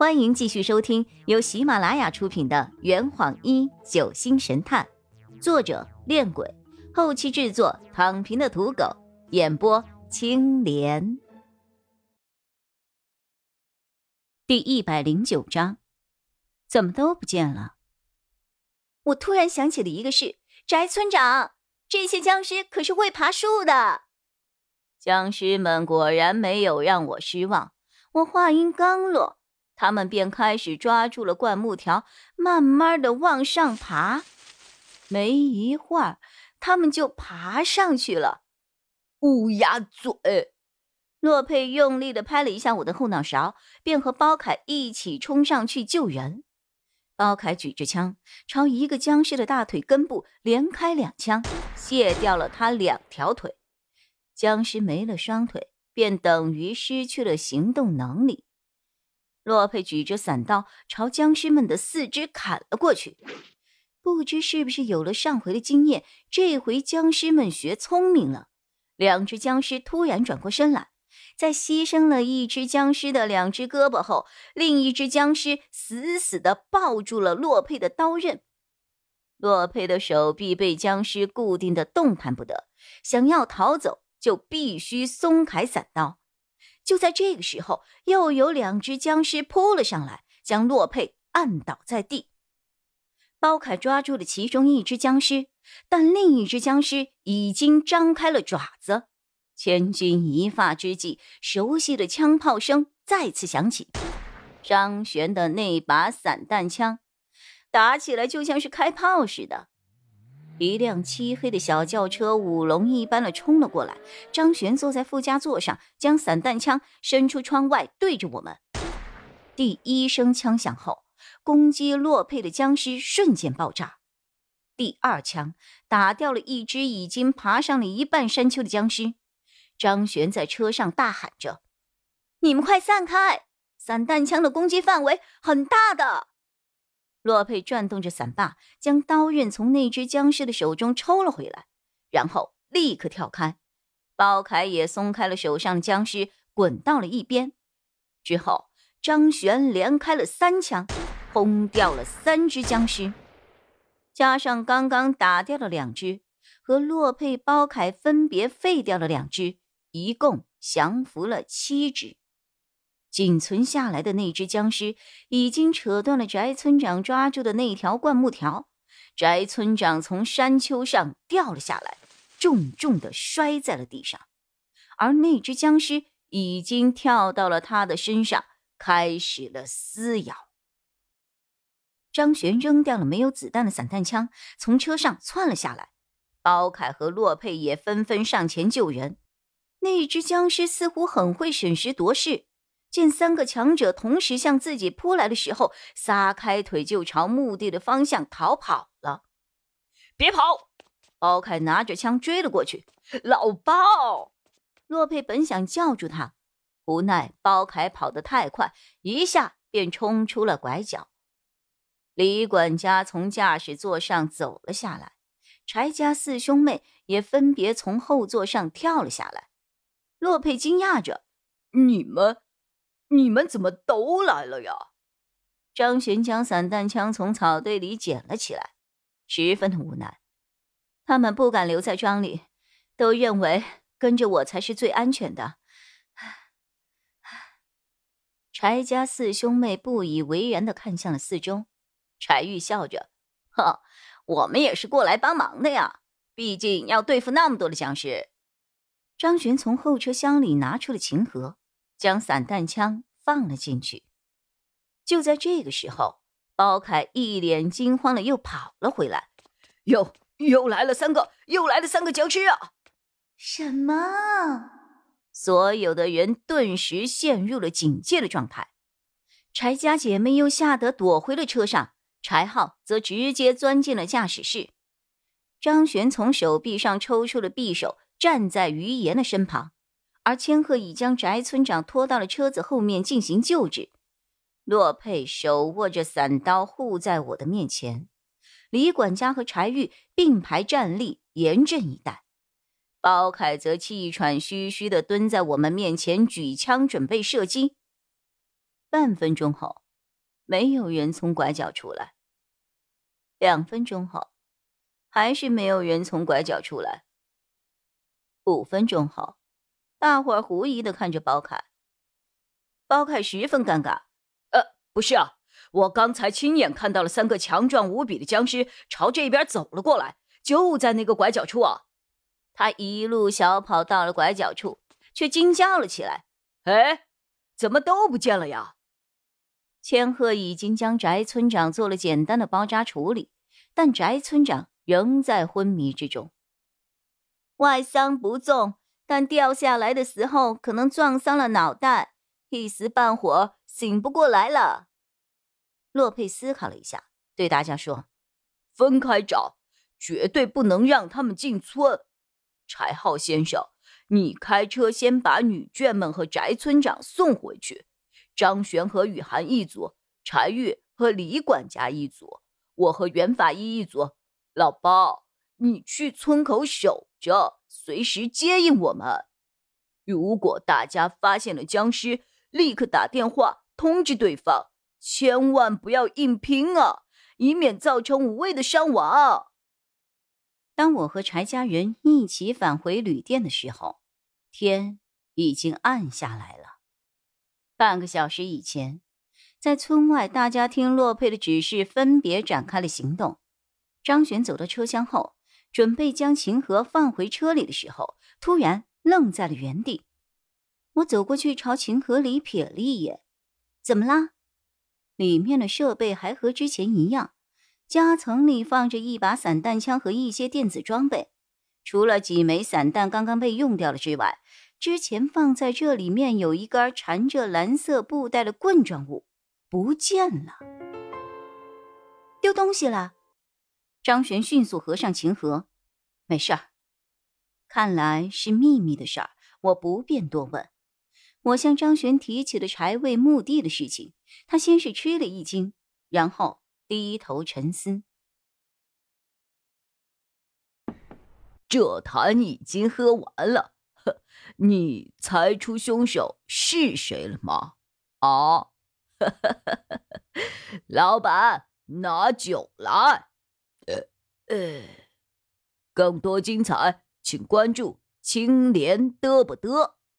欢迎继续收听由喜马拉雅出品的《圆谎一九星神探》，作者：恋鬼，后期制作：躺平的土狗，演播：青莲。第一百零九章，怎么都不见了？我突然想起了一个事，翟村长，这些僵尸可是会爬树的。僵尸们果然没有让我失望。我话音刚落。他们便开始抓住了灌木条，慢慢的往上爬。没一会儿，他们就爬上去了。乌鸦嘴！洛佩用力的拍了一下我的后脑勺，便和包凯一起冲上去救人。包凯举着枪，朝一个僵尸的大腿根部连开两枪，卸掉了他两条腿。僵尸没了双腿，便等于失去了行动能力。洛佩举着伞刀朝僵尸们的四肢砍了过去，不知是不是有了上回的经验，这回僵尸们学聪明了。两只僵尸突然转过身来，在牺牲了一只僵尸的两只胳膊后，另一只僵尸死死地抱住了洛佩的刀刃。洛佩的手臂被僵尸固定的动弹不得，想要逃走就必须松开伞刀。就在这个时候，又有两只僵尸扑了上来，将洛佩按倒在地。包凯抓住了其中一只僵尸，但另一只僵尸已经张开了爪子。千钧一发之际，熟悉的枪炮声再次响起。张璇的那把散弹枪，打起来就像是开炮似的。一辆漆黑的小轿车舞龙一般的冲了过来，张璇坐在副驾座上，将散弹枪伸出窗外，对着我们。第一声枪响后，攻击洛佩的僵尸瞬间爆炸。第二枪打掉了一只已经爬上了一半山丘的僵尸。张璇在车上大喊着：“你们快散开！散弹枪的攻击范围很大的。”洛佩转动着伞把，将刀刃从那只僵尸的手中抽了回来，然后立刻跳开。包凯也松开了手上的僵尸，滚到了一边。之后，张璇连开了三枪，轰掉了三只僵尸，加上刚刚打掉了两只，和洛佩、包凯分别废掉了两只，一共降服了七只。仅存下来的那只僵尸已经扯断了翟村长抓住的那条灌木条，翟村长从山丘上掉了下来，重重的摔在了地上，而那只僵尸已经跳到了他的身上，开始了撕咬。张璇扔掉了没有子弹的散弹枪，从车上窜了下来，包凯和洛佩也纷纷上前救人。那只僵尸似乎很会审时度势。见三个强者同时向自己扑来的时候，撒开腿就朝墓地的方向逃跑了。别跑！包凯拿着枪追了过去。老包，洛佩本想叫住他，无奈包凯跑得太快，一下便冲出了拐角。李管家从驾驶座上走了下来，柴家四兄妹也分别从后座上跳了下来。洛佩惊讶着：“你们？”你们怎么都来了呀？张璇将散弹枪从草堆里捡了起来，十分的无奈。他们不敢留在庄里，都认为跟着我才是最安全的。柴家四兄妹不以为然的看向了四周。柴玉笑着：“呵，我们也是过来帮忙的呀，毕竟要对付那么多的僵尸。”张璇从后车厢里拿出了琴盒。将散弹枪放了进去。就在这个时候，包凯一脸惊慌的又跑了回来。又又来了三个，又来了三个僵尸啊！什么？所有的人顿时陷入了警戒的状态。柴家姐妹又吓得躲回了车上，柴浩则直接钻进了驾驶室。张璇从手臂上抽出了匕首，站在于言的身旁。而千鹤已将翟村长拖到了车子后面进行救治，洛佩手握着伞刀护在我的面前，李管家和柴玉并排站立，严阵以待。包凯则气喘吁吁地蹲在我们面前，举枪准备射击。半分钟后，没有人从拐角出来。两分钟后，还是没有人从拐角出来。五分钟后，大伙狐疑的看着包凯。包凯十分尴尬。呃，不是啊，我刚才亲眼看到了三个强壮无比的僵尸朝这边走了过来，就在那个拐角处啊。他一路小跑到了拐角处，却惊叫了起来：“哎，怎么都不见了呀？”千鹤已经将翟村长做了简单的包扎处理，但翟村长仍在昏迷之中。外伤不重，但掉下来的时候可能撞伤了脑袋，一时半会儿醒不过来了。洛佩思考了一下，对大家说：“分开找，绝对不能让他们进村。柴浩先生，你开车先把女眷们和翟村长送回去。”张璇和雨涵一组，柴玉和李管家一组，我和袁法医一组。老包，你去村口守着，随时接应我们。如果大家发现了僵尸，立刻打电话通知对方，千万不要硬拼啊，以免造成无谓的伤亡。当我和柴家人一起返回旅店的时候，天已经暗下来了。半个小时以前，在村外，大家听洛佩的指示，分别展开了行动。张璇走到车厢后，准备将秦河放回车里的时候，突然愣在了原地。我走过去，朝秦河里瞥了一眼：“怎么啦？”里面的设备还和之前一样，夹层里放着一把散弹枪和一些电子装备，除了几枚散弹刚刚被用掉了之外。之前放在这里面有一根缠着蓝色布带的棍状物，不见了。丢东西了。张璇迅速合上琴盒，没事儿。看来是秘密的事儿，我不便多问。我向张璇提起了柴卫墓地的事情，他先是吃了一惊，然后低头沉思。这坛已经喝完了。呵你猜出凶手是谁了吗？啊，老板，拿酒来。呃呃，更多精彩，请关注青莲嘚不嘚。